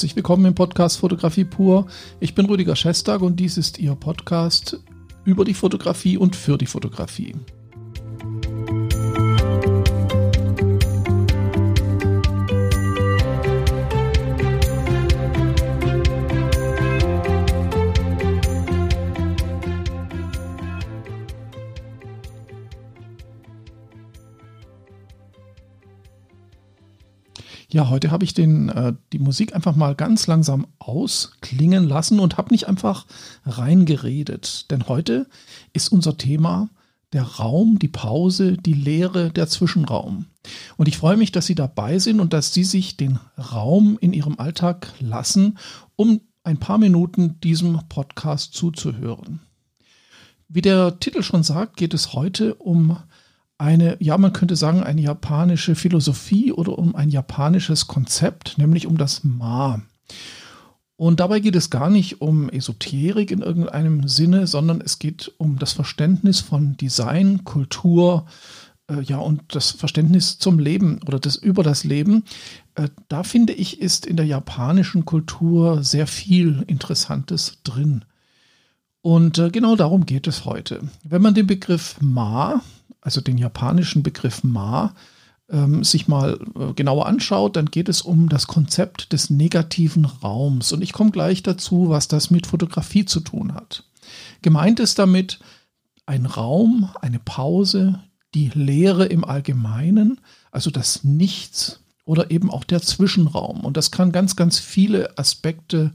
Herzlich willkommen im Podcast Fotografie pur. Ich bin Rüdiger Schestag und dies ist Ihr Podcast über die Fotografie und für die Fotografie. Ja, heute habe ich den, äh, die Musik einfach mal ganz langsam ausklingen lassen und habe nicht einfach reingeredet. Denn heute ist unser Thema der Raum, die Pause, die Leere, der Zwischenraum. Und ich freue mich, dass Sie dabei sind und dass Sie sich den Raum in Ihrem Alltag lassen, um ein paar Minuten diesem Podcast zuzuhören. Wie der Titel schon sagt, geht es heute um eine, ja, man könnte sagen, eine japanische Philosophie oder um ein japanisches Konzept, nämlich um das Ma. Und dabei geht es gar nicht um Esoterik in irgendeinem Sinne, sondern es geht um das Verständnis von Design, Kultur, äh, ja, und das Verständnis zum Leben oder das über das Leben. Äh, da finde ich, ist in der japanischen Kultur sehr viel Interessantes drin. Und äh, genau darum geht es heute. Wenn man den Begriff Ma also den japanischen Begriff Ma, ähm, sich mal äh, genauer anschaut, dann geht es um das Konzept des negativen Raums. Und ich komme gleich dazu, was das mit Fotografie zu tun hat. Gemeint ist damit ein Raum, eine Pause, die Leere im Allgemeinen, also das Nichts oder eben auch der Zwischenraum. Und das kann ganz, ganz viele Aspekte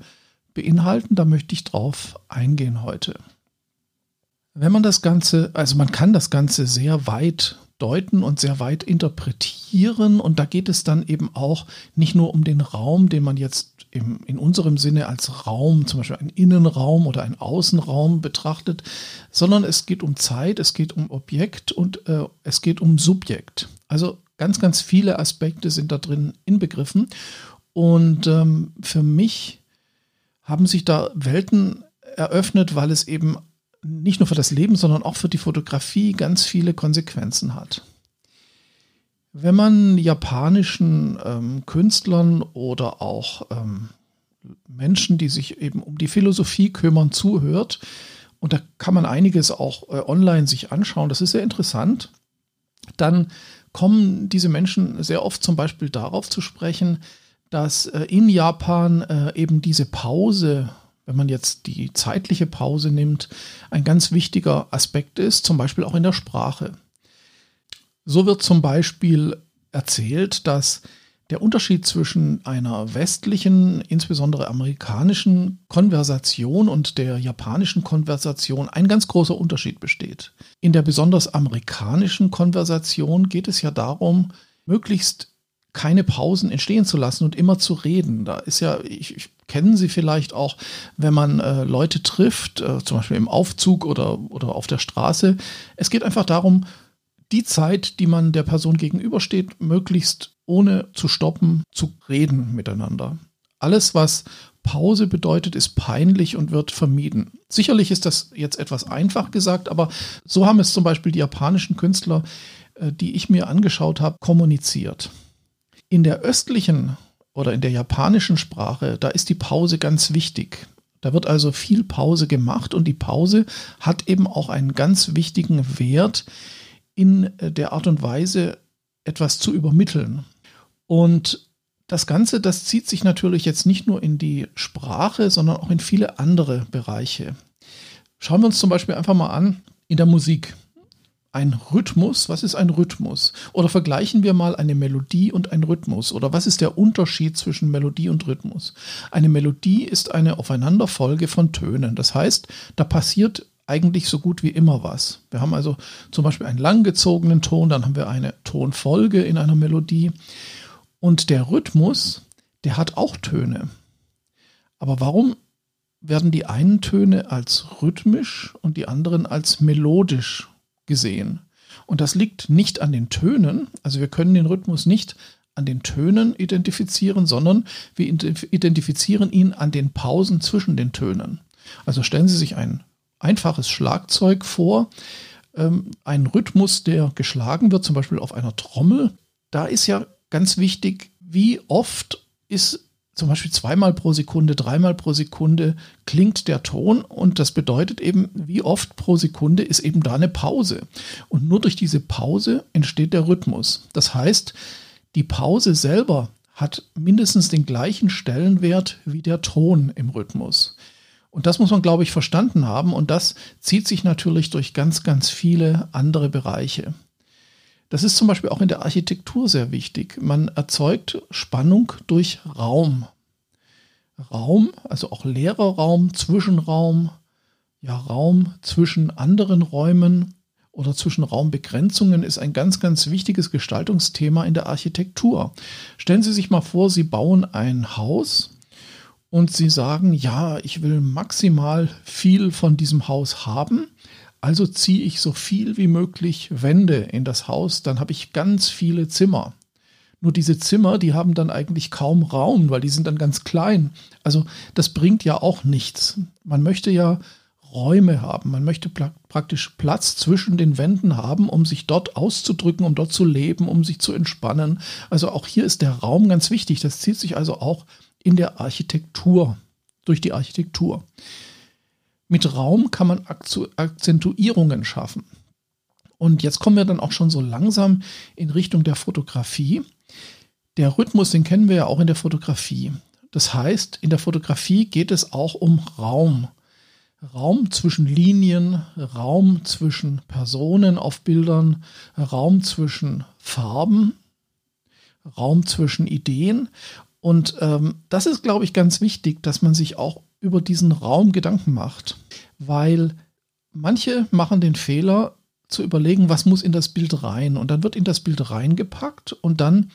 beinhalten. Da möchte ich drauf eingehen heute. Wenn man das Ganze, also man kann das Ganze sehr weit deuten und sehr weit interpretieren und da geht es dann eben auch nicht nur um den Raum, den man jetzt im, in unserem Sinne als Raum, zum Beispiel einen Innenraum oder einen Außenraum betrachtet, sondern es geht um Zeit, es geht um Objekt und äh, es geht um Subjekt. Also ganz, ganz viele Aspekte sind da drin inbegriffen und ähm, für mich haben sich da Welten eröffnet, weil es eben nicht nur für das Leben, sondern auch für die Fotografie ganz viele Konsequenzen hat. Wenn man japanischen ähm, Künstlern oder auch ähm, Menschen, die sich eben um die Philosophie kümmern, zuhört, und da kann man einiges auch äh, online sich anschauen, das ist sehr interessant, dann kommen diese Menschen sehr oft zum Beispiel darauf zu sprechen, dass äh, in Japan äh, eben diese Pause wenn man jetzt die zeitliche Pause nimmt, ein ganz wichtiger Aspekt ist, zum Beispiel auch in der Sprache. So wird zum Beispiel erzählt, dass der Unterschied zwischen einer westlichen, insbesondere amerikanischen Konversation und der japanischen Konversation ein ganz großer Unterschied besteht. In der besonders amerikanischen Konversation geht es ja darum, möglichst keine Pausen entstehen zu lassen und immer zu reden. Da ist ja, ich, ich kennen Sie vielleicht auch, wenn man äh, Leute trifft, äh, zum Beispiel im Aufzug oder, oder auf der Straße. Es geht einfach darum, die Zeit, die man der Person gegenübersteht, möglichst ohne zu stoppen, zu reden miteinander. Alles, was Pause bedeutet, ist peinlich und wird vermieden. Sicherlich ist das jetzt etwas einfach gesagt, aber so haben es zum Beispiel die japanischen Künstler, äh, die ich mir angeschaut habe, kommuniziert. In der östlichen oder in der japanischen Sprache, da ist die Pause ganz wichtig. Da wird also viel Pause gemacht und die Pause hat eben auch einen ganz wichtigen Wert in äh, der Art und Weise, etwas zu übermitteln. Und das Ganze, das zieht sich natürlich jetzt nicht nur in die Sprache, sondern auch in viele andere Bereiche. Schauen wir uns zum Beispiel einfach mal an in der Musik ein Rhythmus? Was ist ein Rhythmus? Oder vergleichen wir mal eine Melodie und ein Rhythmus. Oder was ist der Unterschied zwischen Melodie und Rhythmus? Eine Melodie ist eine Aufeinanderfolge von Tönen. Das heißt, da passiert eigentlich so gut wie immer was. Wir haben also zum Beispiel einen langgezogenen Ton, dann haben wir eine Tonfolge in einer Melodie. Und der Rhythmus, der hat auch Töne. Aber warum werden die einen Töne als rhythmisch und die anderen als melodisch gesehen. Und das liegt nicht an den Tönen, also wir können den Rhythmus nicht an den Tönen identifizieren, sondern wir identifizieren ihn an den Pausen zwischen den Tönen. Also stellen Sie sich ein einfaches Schlagzeug vor, ähm, ein Rhythmus, der geschlagen wird, zum Beispiel auf einer Trommel. Da ist ja ganz wichtig, wie oft ist zum Beispiel zweimal pro Sekunde, dreimal pro Sekunde klingt der Ton und das bedeutet eben, wie oft pro Sekunde ist eben da eine Pause. Und nur durch diese Pause entsteht der Rhythmus. Das heißt, die Pause selber hat mindestens den gleichen Stellenwert wie der Ton im Rhythmus. Und das muss man, glaube ich, verstanden haben und das zieht sich natürlich durch ganz, ganz viele andere Bereiche. Das ist zum Beispiel auch in der Architektur sehr wichtig. Man erzeugt Spannung durch Raum. Raum, also auch leerer Raum, Zwischenraum, ja, Raum zwischen anderen Räumen oder zwischen Raumbegrenzungen ist ein ganz, ganz wichtiges Gestaltungsthema in der Architektur. Stellen Sie sich mal vor, Sie bauen ein Haus und Sie sagen, ja, ich will maximal viel von diesem Haus haben also ziehe ich so viel wie möglich Wände in das Haus, dann habe ich ganz viele Zimmer. Nur diese Zimmer, die haben dann eigentlich kaum Raum, weil die sind dann ganz klein. Also das bringt ja auch nichts. Man möchte ja Räume haben. Man möchte praktisch Platz zwischen den Wänden haben, um sich dort auszudrücken, um dort zu leben, um sich zu entspannen. Also auch hier ist der Raum ganz wichtig. Das zieht sich also auch in der Architektur, durch die Architektur. Mit Raum kann man Akzentuierungen schaffen. Und jetzt kommen wir dann auch schon so langsam in Richtung der Fotografie. Der Rhythmus, den kennen wir ja auch in der Fotografie. Das heißt, in der Fotografie geht es auch um Raum. Raum zwischen Linien, Raum zwischen Personen auf Bildern, Raum zwischen Farben, Raum zwischen Ideen. Und ähm, das ist, glaube ich, ganz wichtig, dass man sich auch über diesen Raum Gedanken macht, weil manche machen den Fehler zu überlegen, was muss in das Bild rein und dann wird in das Bild reingepackt und dann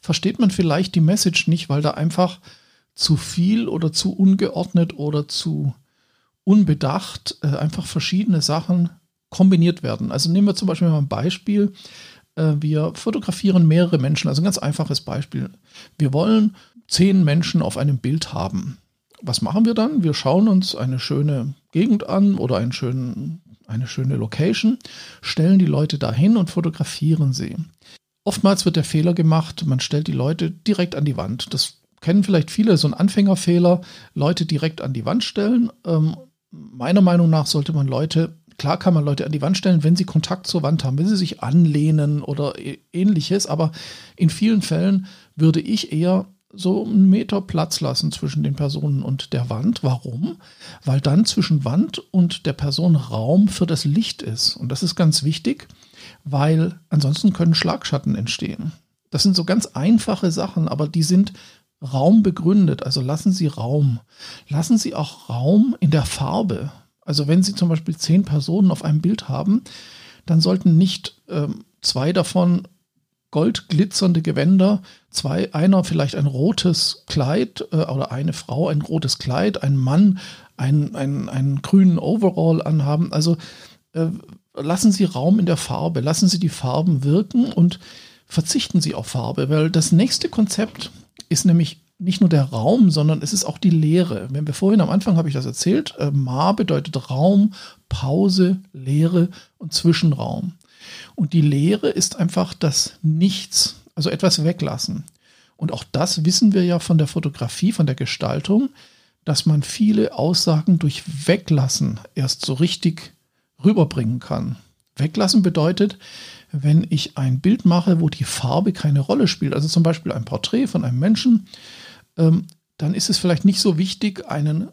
versteht man vielleicht die Message nicht, weil da einfach zu viel oder zu ungeordnet oder zu unbedacht äh, einfach verschiedene Sachen kombiniert werden. Also nehmen wir zum Beispiel mal ein Beispiel. Äh, wir fotografieren mehrere Menschen, also ein ganz einfaches Beispiel. Wir wollen zehn Menschen auf einem Bild haben was machen wir dann? Wir schauen uns eine schöne Gegend an oder einen schönen, eine schöne Location, stellen die Leute dahin und fotografieren sie. Oftmals wird der Fehler gemacht, man stellt die Leute direkt an die Wand. Das kennen vielleicht viele, so ein Anfängerfehler, Leute direkt an die Wand stellen. Ähm, meiner Meinung nach sollte man Leute, klar kann man Leute an die Wand stellen, wenn sie Kontakt zur Wand haben, wenn sie sich anlehnen oder ähnliches, aber in vielen Fällen würde ich eher so einen Meter Platz lassen zwischen den Personen und der Wand. Warum? Weil dann zwischen Wand und der Person Raum für das Licht ist. Und das ist ganz wichtig, weil ansonsten können Schlagschatten entstehen. Das sind so ganz einfache Sachen, aber die sind Raum begründet. Also lassen Sie Raum. Lassen Sie auch Raum in der Farbe. Also wenn Sie zum Beispiel zehn Personen auf einem Bild haben, dann sollten nicht ähm, zwei davon goldglitzernde Gewänder, zwei, einer vielleicht ein rotes Kleid äh, oder eine Frau ein rotes Kleid, ein Mann ein, ein, einen grünen Overall anhaben. Also äh, lassen Sie Raum in der Farbe, lassen Sie die Farben wirken und verzichten Sie auf Farbe, weil das nächste Konzept ist nämlich nicht nur der Raum, sondern es ist auch die Leere. Wenn wir vorhin am Anfang habe ich das erzählt, äh, Ma bedeutet Raum, Pause, Leere und Zwischenraum. Und die Lehre ist einfach das Nichts, also etwas weglassen. Und auch das wissen wir ja von der Fotografie, von der Gestaltung, dass man viele Aussagen durch Weglassen erst so richtig rüberbringen kann. Weglassen bedeutet, wenn ich ein Bild mache, wo die Farbe keine Rolle spielt, also zum Beispiel ein Porträt von einem Menschen, ähm, dann ist es vielleicht nicht so wichtig, einen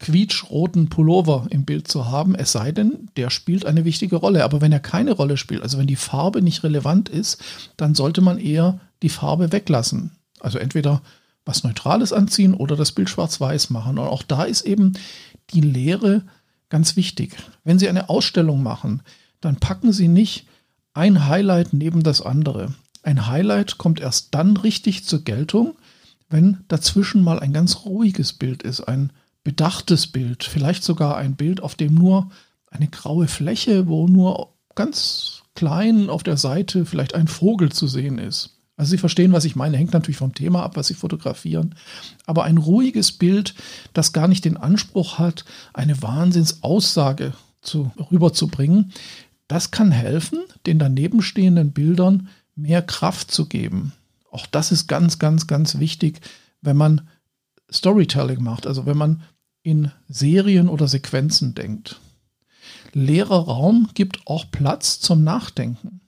quietschroten Pullover im Bild zu haben, es sei denn, der spielt eine wichtige Rolle. Aber wenn er keine Rolle spielt, also wenn die Farbe nicht relevant ist, dann sollte man eher die Farbe weglassen. Also entweder was Neutrales anziehen oder das Bild schwarz-weiß machen. Und auch da ist eben die Lehre ganz wichtig. Wenn Sie eine Ausstellung machen, dann packen Sie nicht ein Highlight neben das andere. Ein Highlight kommt erst dann richtig zur Geltung, wenn dazwischen mal ein ganz ruhiges Bild ist, ein bedachtes Bild, vielleicht sogar ein Bild, auf dem nur eine graue Fläche, wo nur ganz klein auf der Seite vielleicht ein Vogel zu sehen ist. Also Sie verstehen, was ich meine, hängt natürlich vom Thema ab, was Sie fotografieren. Aber ein ruhiges Bild, das gar nicht den Anspruch hat, eine Wahnsinnsaussage zu, rüberzubringen, das kann helfen, den daneben stehenden Bildern mehr Kraft zu geben. Auch das ist ganz, ganz, ganz wichtig, wenn man Storytelling macht, also wenn man in Serien oder Sequenzen denkt. Leerer Raum gibt auch Platz zum Nachdenken.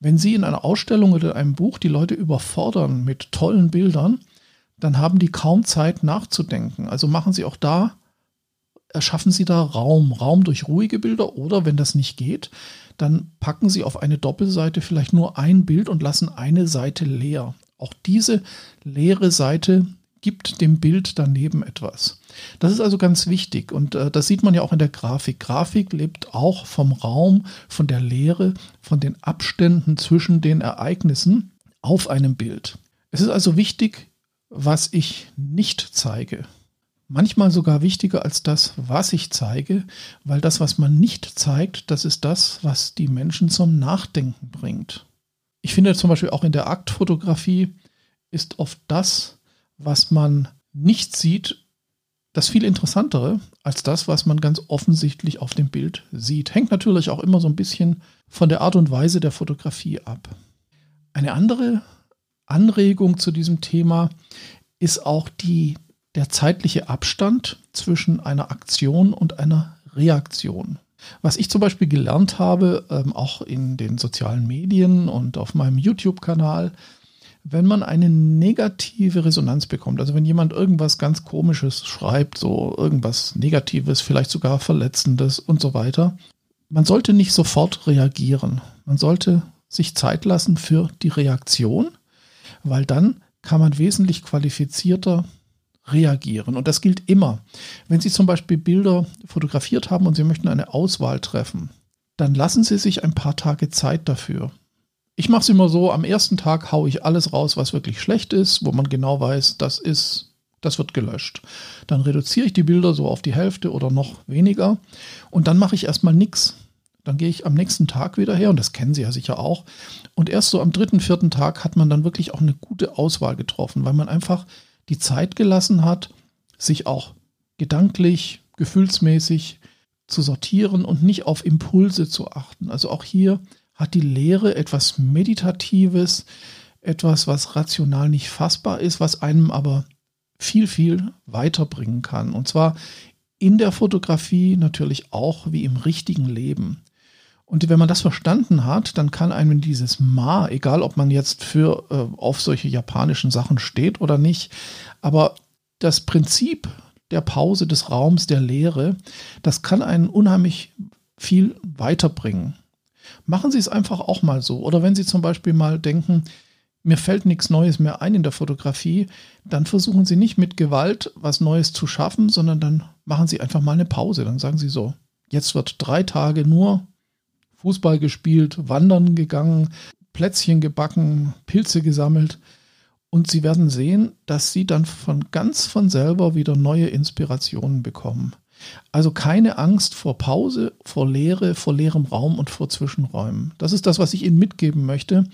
Wenn Sie in einer Ausstellung oder einem Buch die Leute überfordern mit tollen Bildern, dann haben die kaum Zeit nachzudenken. Also machen Sie auch da, erschaffen Sie da Raum, Raum durch ruhige Bilder oder wenn das nicht geht, dann packen Sie auf eine Doppelseite vielleicht nur ein Bild und lassen eine Seite leer. Auch diese leere Seite gibt dem Bild daneben etwas. Das ist also ganz wichtig und äh, das sieht man ja auch in der Grafik. Grafik lebt auch vom Raum, von der Leere, von den Abständen zwischen den Ereignissen auf einem Bild. Es ist also wichtig, was ich nicht zeige. Manchmal sogar wichtiger als das, was ich zeige, weil das, was man nicht zeigt, das ist das, was die Menschen zum Nachdenken bringt. Ich finde zum Beispiel auch in der Aktfotografie ist oft das, was man nicht sieht, das viel interessantere als das, was man ganz offensichtlich auf dem Bild sieht. Hängt natürlich auch immer so ein bisschen von der Art und Weise der Fotografie ab. Eine andere Anregung zu diesem Thema ist auch die, der zeitliche Abstand zwischen einer Aktion und einer Reaktion. Was ich zum Beispiel gelernt habe, ähm, auch in den sozialen Medien und auf meinem YouTube-Kanal, wenn man eine negative Resonanz bekommt, also wenn jemand irgendwas ganz Komisches schreibt, so irgendwas Negatives, vielleicht sogar Verletzendes und so weiter, man sollte nicht sofort reagieren. Man sollte sich Zeit lassen für die Reaktion, weil dann kann man wesentlich qualifizierter reagieren. Und das gilt immer. Wenn Sie zum Beispiel Bilder fotografiert haben und Sie möchten eine Auswahl treffen, dann lassen Sie sich ein paar Tage Zeit dafür. Ich mache es immer so, am ersten Tag haue ich alles raus, was wirklich schlecht ist, wo man genau weiß, das ist, das wird gelöscht. Dann reduziere ich die Bilder so auf die Hälfte oder noch weniger und dann mache ich erstmal nichts. Dann gehe ich am nächsten Tag wieder her und das kennen Sie ja sicher auch. Und erst so am dritten, vierten Tag hat man dann wirklich auch eine gute Auswahl getroffen, weil man einfach die Zeit gelassen hat, sich auch gedanklich, gefühlsmäßig zu sortieren und nicht auf Impulse zu achten. Also auch hier hat die Lehre etwas Meditatives, etwas, was rational nicht fassbar ist, was einem aber viel, viel weiterbringen kann. Und zwar in der Fotografie natürlich auch wie im richtigen Leben. Und wenn man das verstanden hat, dann kann einem dieses Ma, egal ob man jetzt für äh, auf solche japanischen Sachen steht oder nicht, aber das Prinzip der Pause, des Raums, der Lehre, das kann einen unheimlich viel weiterbringen. Machen Sie es einfach auch mal so. Oder wenn Sie zum Beispiel mal denken, mir fällt nichts Neues mehr ein in der Fotografie, dann versuchen Sie nicht mit Gewalt was Neues zu schaffen, sondern dann machen Sie einfach mal eine Pause. Dann sagen Sie so, jetzt wird drei Tage nur Fußball gespielt, wandern gegangen, Plätzchen gebacken, Pilze gesammelt. Und Sie werden sehen, dass Sie dann von ganz von selber wieder neue Inspirationen bekommen. Also keine Angst vor Pause, vor Leere, vor leerem Raum und vor Zwischenräumen. Das ist das, was ich Ihnen mitgeben möchte.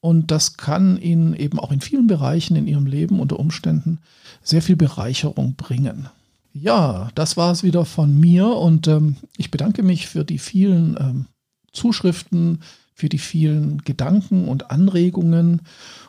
Und das kann Ihnen eben auch in vielen Bereichen in Ihrem Leben unter Umständen sehr viel Bereicherung bringen. Ja, das war es wieder von mir und ähm, ich bedanke mich für die vielen ähm, Zuschriften, für die vielen Gedanken und Anregungen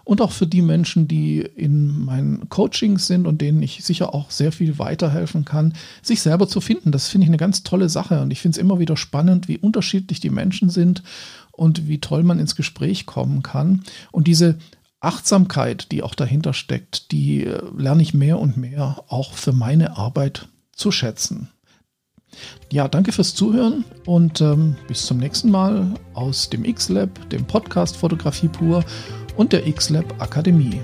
und auch für die Menschen, die in meinen Coachings sind und denen ich sicher auch sehr viel weiterhelfen kann, sich selber zu finden. Das finde ich eine ganz tolle Sache und ich finde es immer wieder spannend, wie unterschiedlich die Menschen sind und wie toll man ins Gespräch kommen kann. Und diese Achtsamkeit, die auch dahinter steckt, die äh, lerne ich mehr und mehr auch für meine Arbeit zu schätzen. Ja, danke fürs Zuhören und ähm, bis zum nächsten Mal aus dem X-Lab, dem Podcast Fotografie pur und der X-Lab Akademie.